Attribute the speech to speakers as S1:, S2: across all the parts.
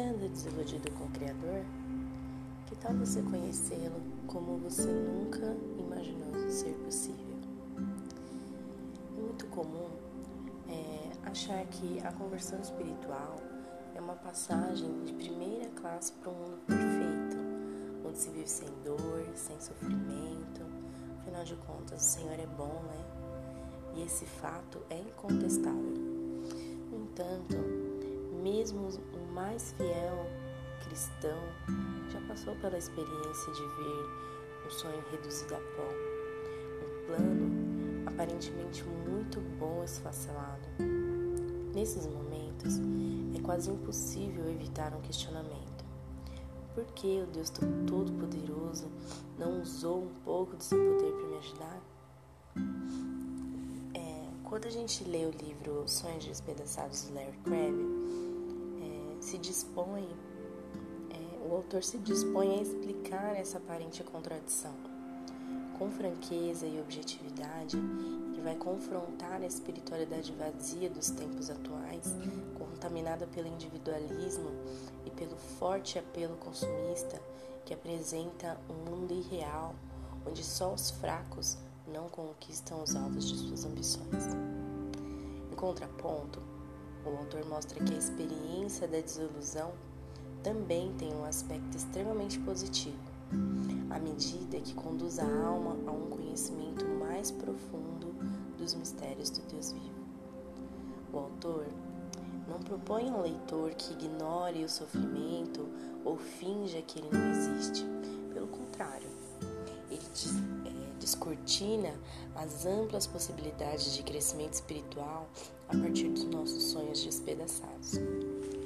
S1: Você anda desiludido com o Criador? Que tal você conhecê-lo como você nunca imaginou ser possível? É muito comum é, achar que a conversão espiritual é uma passagem de primeira classe para um mundo perfeito, onde se vive sem dor, sem sofrimento. Afinal de contas, o Senhor é bom, né? E esse fato é incontestável. No entanto, mesmo o mais fiel cristão já passou pela experiência de ver um sonho reduzido a pó, um plano aparentemente muito bom esfacelado. Nesses momentos, é quase impossível evitar um questionamento. Por que o Deus Todo-Poderoso não usou um pouco do seu poder para me ajudar? É, quando a gente lê o livro Sonhos Despedaçados de Larry Crabb, se dispõe, é, o autor se dispõe a explicar essa aparente contradição. Com franqueza e objetividade, ele vai confrontar a espiritualidade vazia dos tempos atuais, contaminada pelo individualismo e pelo forte apelo consumista que apresenta um mundo irreal, onde só os fracos não conquistam os alvos de suas ambições. Em contraponto, o autor mostra que a experiência da desilusão também tem um aspecto extremamente positivo, à medida que conduz a alma a um conhecimento mais profundo dos mistérios do Deus vivo. O autor não propõe ao leitor que ignore o sofrimento ou finja que ele não existe. Descortina as amplas possibilidades de crescimento espiritual a partir dos nossos sonhos despedaçados.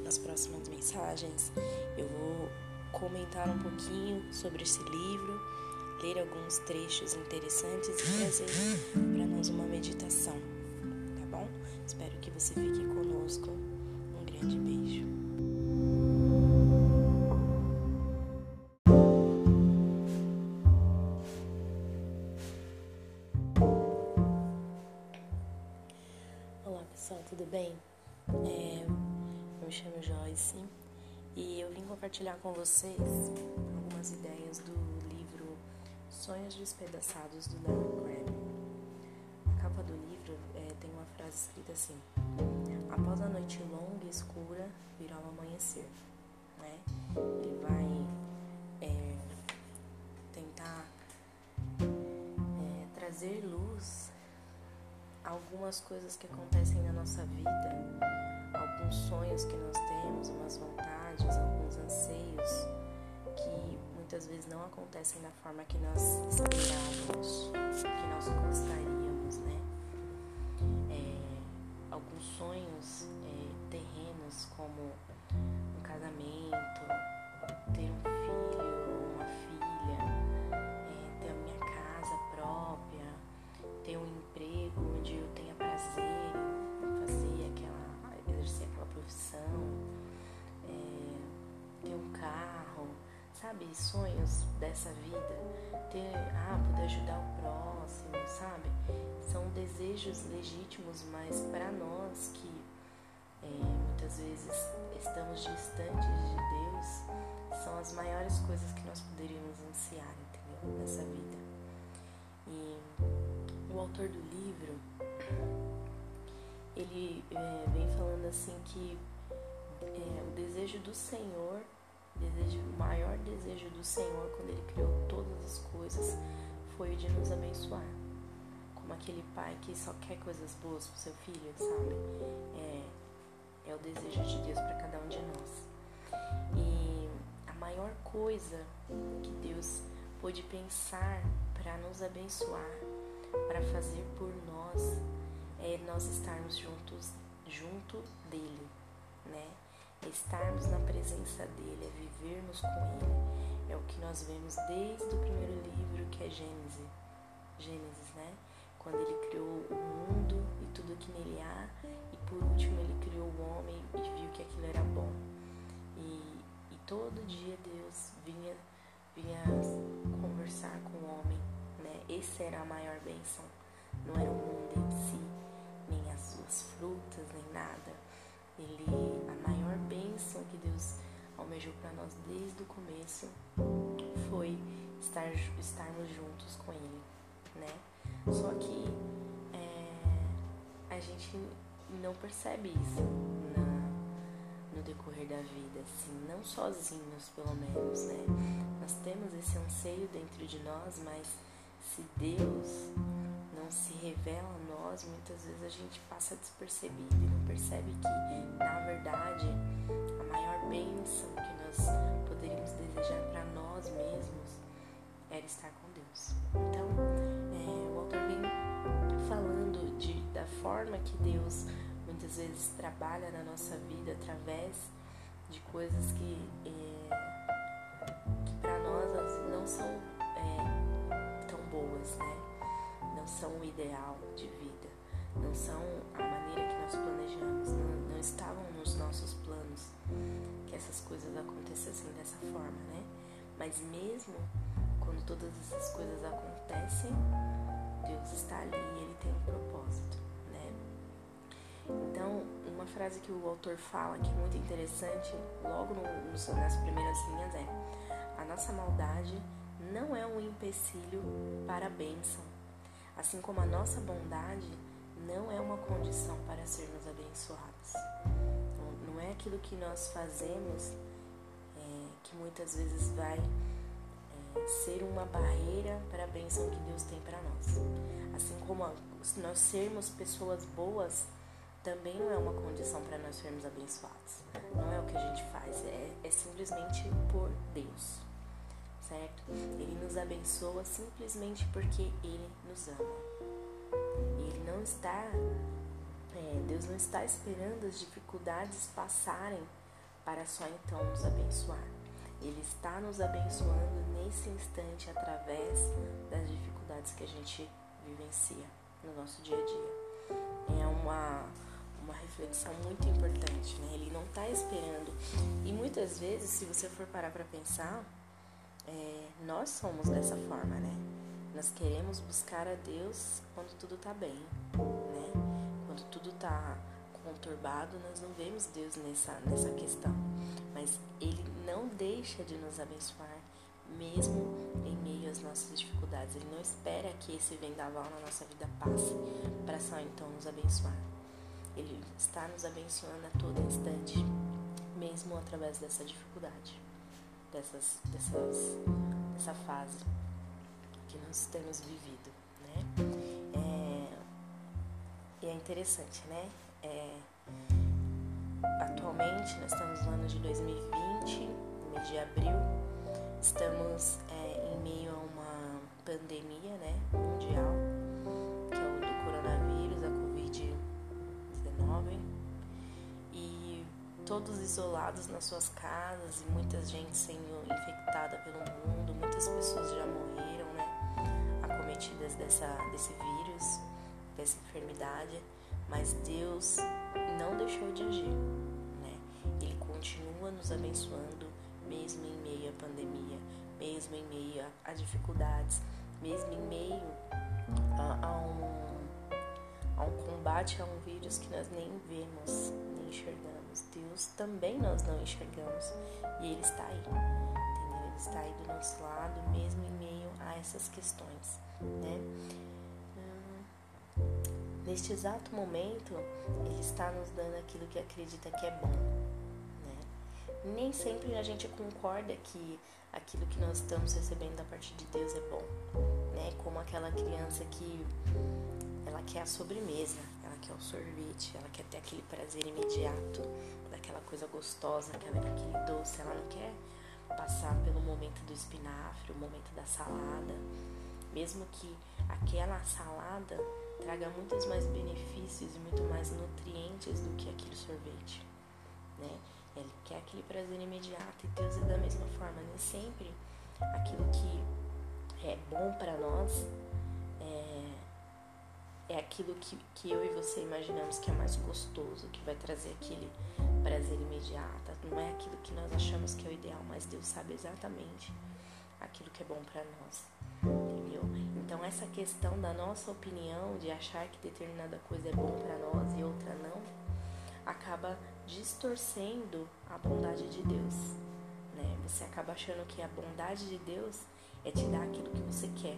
S1: Nas próximas mensagens, eu vou comentar um pouquinho sobre esse livro, ler alguns trechos interessantes e trazer para nós uma meditação, tá bom? Espero que você fique conosco. Um grande beijo. Compartilhar com vocês algumas ideias do livro Sonhos Despedaçados do Larry Crabb. A capa do livro é, tem uma frase escrita assim: Após a noite longa e escura virá o amanhecer. Né? Ele vai é, tentar é, trazer luz a algumas coisas que acontecem na nossa vida, alguns sonhos que nós temos, umas vontades, alguns anseios que muitas vezes não acontecem da forma que nós esperávamos, sabe, sonhos dessa vida, ter, ah, poder ajudar o próximo, sabe? São desejos legítimos, mas para nós que é, muitas vezes estamos distantes de Deus, são as maiores coisas que nós poderíamos ansiar, entendeu? Nessa vida. E o autor do livro, ele é, vem falando assim que é, o desejo do Senhor, desejo, o maior desejo do Senhor quando ele criou todas as coisas foi o de nos abençoar. Como aquele pai que só quer coisas boas pro seu filho, sabe? É, é o desejo de Deus para cada um de nós. E a maior coisa que Deus pôde pensar para nos abençoar, para fazer por nós, é nós estarmos juntos, junto dele, né? É estarmos na presença dele, é vivermos com ele. É o que nós vemos desde o primeiro livro, que é Gênesis. Gênesis, né? Quando ele criou o mundo e tudo que nele há, e por último ele criou o homem e viu que aquilo era bom. E, e todo dia Deus vinha, vinha conversar com o homem, né? Essa era a maior bênção. Não era o mundo em si, nem as suas frutas, nem nada. Ele, a maior bênção que Deus almejou para nós desde o começo foi estar, estarmos juntos com Ele, né? Só que é, a gente não percebe isso na, no decorrer da vida, assim, não sozinhos pelo menos, né? Nós temos esse anseio dentro de nós, mas se Deus não se revela a nós, muitas vezes a gente passa despercebido e não percebe que, na verdade, a maior bênção que nós poderíamos desejar para nós mesmos era estar com Deus. Então, é, o autor vem falando de, da forma que Deus muitas vezes trabalha na nossa vida através de coisas que, é, são o ideal de vida, não são a maneira que nós planejamos, não, não estavam nos nossos planos que essas coisas acontecessem dessa forma, né? Mas mesmo quando todas essas coisas acontecem, Deus está ali e Ele tem um propósito, né? Então, uma frase que o autor fala que é muito interessante, logo no, no, nas primeiras linhas é: a nossa maldade não é um empecilho para a bênção, assim como a nossa bondade não é uma condição para sermos abençoados. Não, não é aquilo que nós fazemos é, que muitas vezes vai ser uma barreira para a bênção que Deus tem para nós. Assim como nós sermos pessoas boas também não é uma condição para nós sermos abençoados. Não é o que a gente faz, é, é simplesmente por Deus, certo? Ele nos abençoa simplesmente porque Ele nos ama. Ele não está, é, Deus não está esperando as dificuldades passarem para só então nos abençoar. Ele está nos abençoando nesse instante através das dificuldades que a gente vivencia no nosso dia a dia. É uma, uma reflexão muito importante, né? Ele não está esperando. E muitas vezes, se você for parar para pensar, é, nós somos dessa forma, né? Nós queremos buscar a Deus quando tudo está bem, né? Quando tudo está conturbado, nós não vemos Deus nessa, nessa questão. Mas Ele não deixa de nos abençoar, mesmo em meio às nossas dificuldades. Ele não espera que esse vendaval na nossa vida passe para só então nos abençoar. Ele está nos abençoando a todo instante, mesmo através dessa dificuldade, dessas, dessas, dessa fase que nós temos vivido, né? É, e é interessante, né? É, atualmente nós estamos no ano de 2020, no mês de abril, estamos é, em meio a uma pandemia né, mundial, todos isolados nas suas casas e muita gente sendo infectada pelo mundo, muitas pessoas já morreram, né, acometidas dessa, desse vírus, dessa enfermidade mas Deus não deixou de agir, né? Ele continua nos abençoando mesmo em meio à pandemia, mesmo em meio a, dificuldades, mesmo em meio a, a, um, a um combate a um vírus que nós nem vemos, nem enxergamos. Deus também nós não enxergamos e Ele está aí, entendeu? Ele está aí do nosso lado, mesmo em meio a essas questões, né? neste exato momento, Ele está nos dando aquilo que acredita que é bom. Né? Nem sempre a gente concorda que aquilo que nós estamos recebendo da parte de Deus é bom. Né? Como aquela criança que ela quer a sobremesa, quer o sorvete, ela quer ter aquele prazer imediato, daquela coisa gostosa, aquela, aquele doce, ela não quer passar pelo momento do espinafre, o momento da salada, mesmo que aquela salada traga muitos mais benefícios e muito mais nutrientes do que aquele sorvete, né? Ele quer aquele prazer imediato e Deus é da mesma forma, nem sempre aquilo que é bom para nós é, é aquilo que, que eu e você imaginamos que é mais gostoso, que vai trazer aquele prazer imediato, não é aquilo que nós achamos que é o ideal, mas Deus sabe exatamente aquilo que é bom para nós, entendeu? Então essa questão da nossa opinião de achar que determinada coisa é bom para nós e outra não, acaba distorcendo a bondade de Deus. Né? Você acaba achando que a bondade de Deus é te dar aquilo que você quer,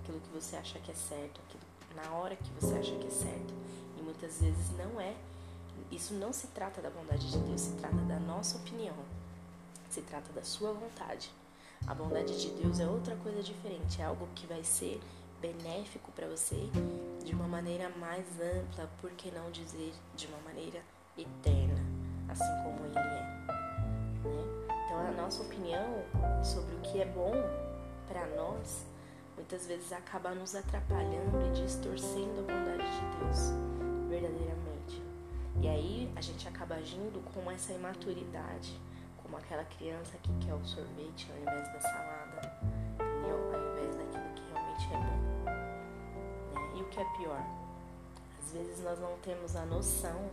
S1: aquilo que você acha que é certo, aquilo na hora que você acha que é certo. E muitas vezes não é. Isso não se trata da bondade de Deus, se trata da nossa opinião. Se trata da sua vontade. A bondade de Deus é outra coisa diferente, é algo que vai ser benéfico para você de uma maneira mais ampla, por que não dizer de uma maneira eterna, assim como Ele é. Né? Então, a nossa opinião sobre o que é bom para nós muitas vezes acaba nos atrapalhando e distorcendo a bondade de Deus verdadeiramente. E aí a gente acaba agindo com essa imaturidade, como aquela criança que quer o sorvete ao invés da salada, entendeu? ao invés daquilo que realmente é bom. Né? E o que é pior? Às vezes nós não temos a noção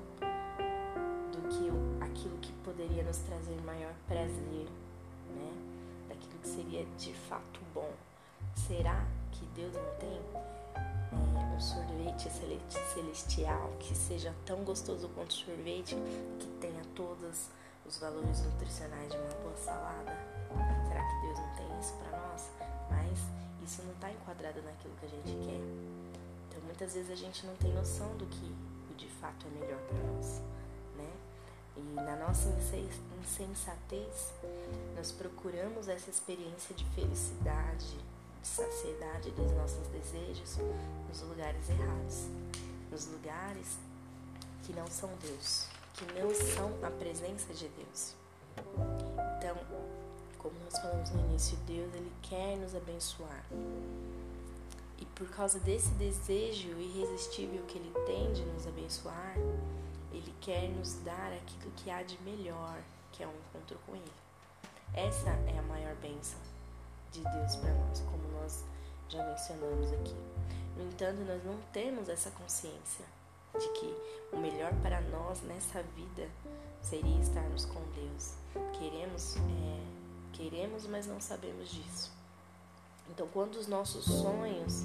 S1: do que aquilo que poderia nos trazer maior prazer, né? daquilo que seria de fato bom. Será que Deus não tem é, um sorvete celestial que seja tão gostoso quanto sorvete, que tenha todos os valores nutricionais de uma boa salada? Será que Deus não tem isso para nós? Mas isso não está enquadrado naquilo que a gente quer. Então muitas vezes a gente não tem noção do que de fato é melhor para nós, né? E na nossa insensatez, nós procuramos essa experiência de felicidade, de saciedade dos nossos desejos nos lugares errados, nos lugares que não são Deus, que não são a presença de Deus. Então, como nós falamos no início, Deus ele quer nos abençoar. E por causa desse desejo irresistível que ele tem de nos abençoar, ele quer nos dar aquilo que há de melhor, que é um encontro com ele. Essa é a maior bênção de Deus para nós, como nós já mencionamos aqui. No entanto, nós não temos essa consciência de que o melhor para nós nessa vida seria estarmos com Deus. Queremos, é, queremos, mas não sabemos disso. Então, quando os nossos sonhos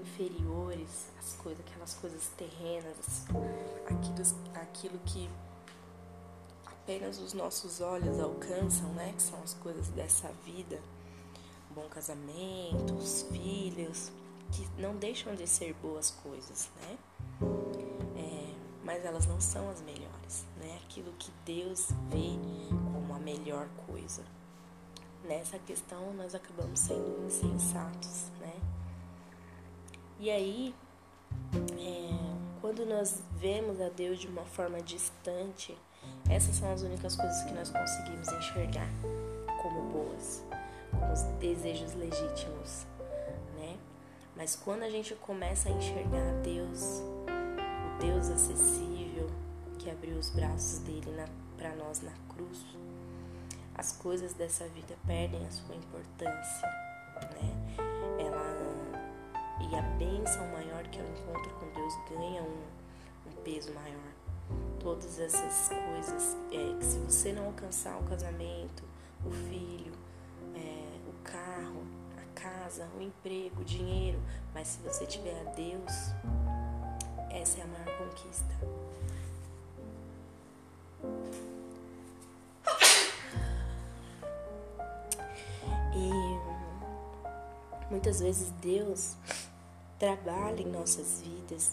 S1: inferiores, as coisas, aquelas coisas terrenas, aquilo, aquilo que apenas os nossos olhos alcançam, né, que são as coisas dessa vida, bom casamento, os filhos, que não deixam de ser boas coisas, né? É, mas elas não são as melhores, né? Aquilo que Deus vê como a melhor coisa. Nessa questão nós acabamos sendo insensatos, né? E aí, é, quando nós vemos a Deus de uma forma distante, essas são as únicas coisas que nós conseguimos enxergar como boas os desejos legítimos, né? Mas quando a gente começa a enxergar Deus, o Deus acessível que abriu os braços dele para nós na cruz, as coisas dessa vida perdem a sua importância, né? Ela e a bênção maior que é o encontro com Deus ganha um, um peso maior. Todas essas coisas, é, que se você não alcançar o casamento, o filho, carro, a casa, o emprego, o dinheiro, mas se você tiver a Deus, essa é a maior conquista. E muitas vezes Deus trabalha em nossas vidas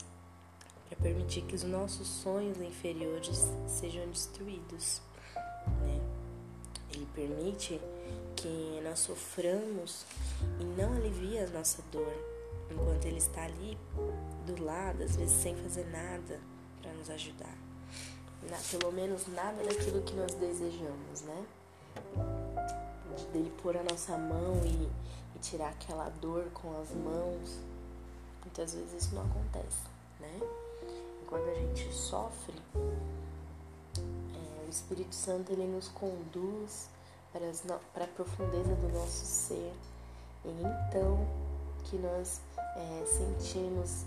S1: para permitir que os nossos sonhos inferiores sejam destruídos. Né? Ele permite que nós soframos e não alivia a nossa dor, enquanto Ele está ali do lado, às vezes sem fazer nada para nos ajudar. Na, pelo menos nada daquilo que nós desejamos, né? Dele pôr a nossa mão e, e tirar aquela dor com as mãos. Muitas vezes isso não acontece, né? Enquanto a gente sofre, é, o Espírito Santo ele nos conduz para, a profundeza do nosso ser. E então que nós é, sentimos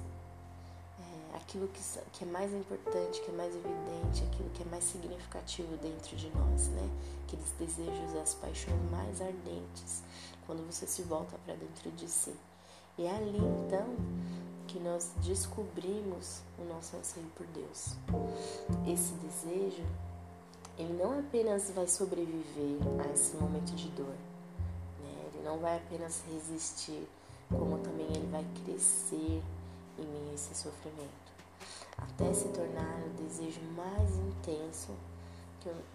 S1: é, aquilo que, que é mais importante, que é mais evidente, aquilo que é mais significativo dentro de nós, né? Aqueles desejos, as paixões mais ardentes, quando você se volta para dentro de si. E é ali então que nós descobrimos o nosso anseio por Deus. Esse desejo, ele não apenas vai sobreviver a esse momento de dor, né? ele não vai apenas resistir, como também ele vai crescer em meio a esse sofrimento, até se tornar o desejo mais intenso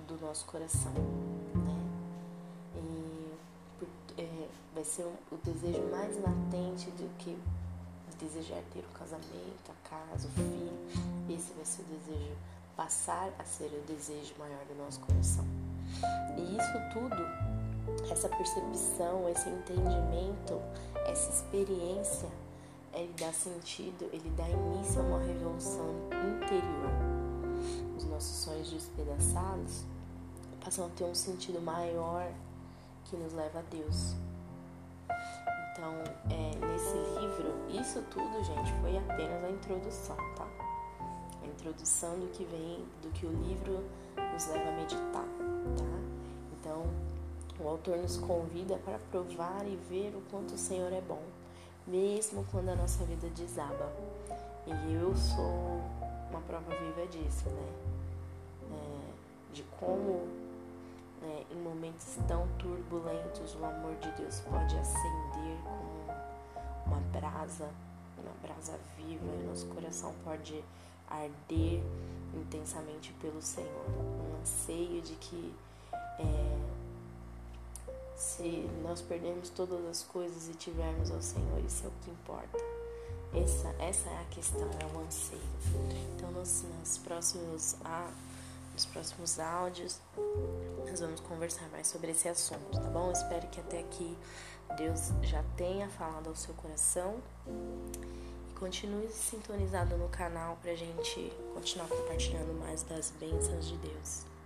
S1: do nosso coração, né? E é, vai ser o desejo mais latente do que desejar ter um casamento, a casa, o filho. Esse vai ser o desejo, passar a ser o desejo maior do nosso coração. E isso tudo, essa percepção, esse entendimento, essa experiência, ele dá sentido, ele dá início a uma revolução interior. Os nossos sonhos despedaçados passam a ter um sentido maior que nos leva a Deus. Então, é, nesse livro, isso tudo, gente, foi apenas a introdução, tá? Introdução do que vem, do que o livro nos leva a meditar, tá? Então, o autor nos convida para provar e ver o quanto o Senhor é bom, mesmo quando a nossa vida desaba. E eu sou uma prova viva disso, né? É, de como né, em momentos tão turbulentos, o amor de Deus pode acender como uma brasa, uma brasa viva, e nosso coração pode arder intensamente pelo Senhor. Um anseio de que é, se nós perdermos todas as coisas e tivermos ao Senhor, isso é o que importa. Essa, essa é a questão, é o anseio. Então, nos, nos próximos. Ah, nos próximos áudios nós vamos conversar mais sobre esse assunto, tá bom? espero que até aqui Deus já tenha falado ao seu coração continue sintonizado no canal pra gente continuar compartilhando mais das bênçãos de Deus.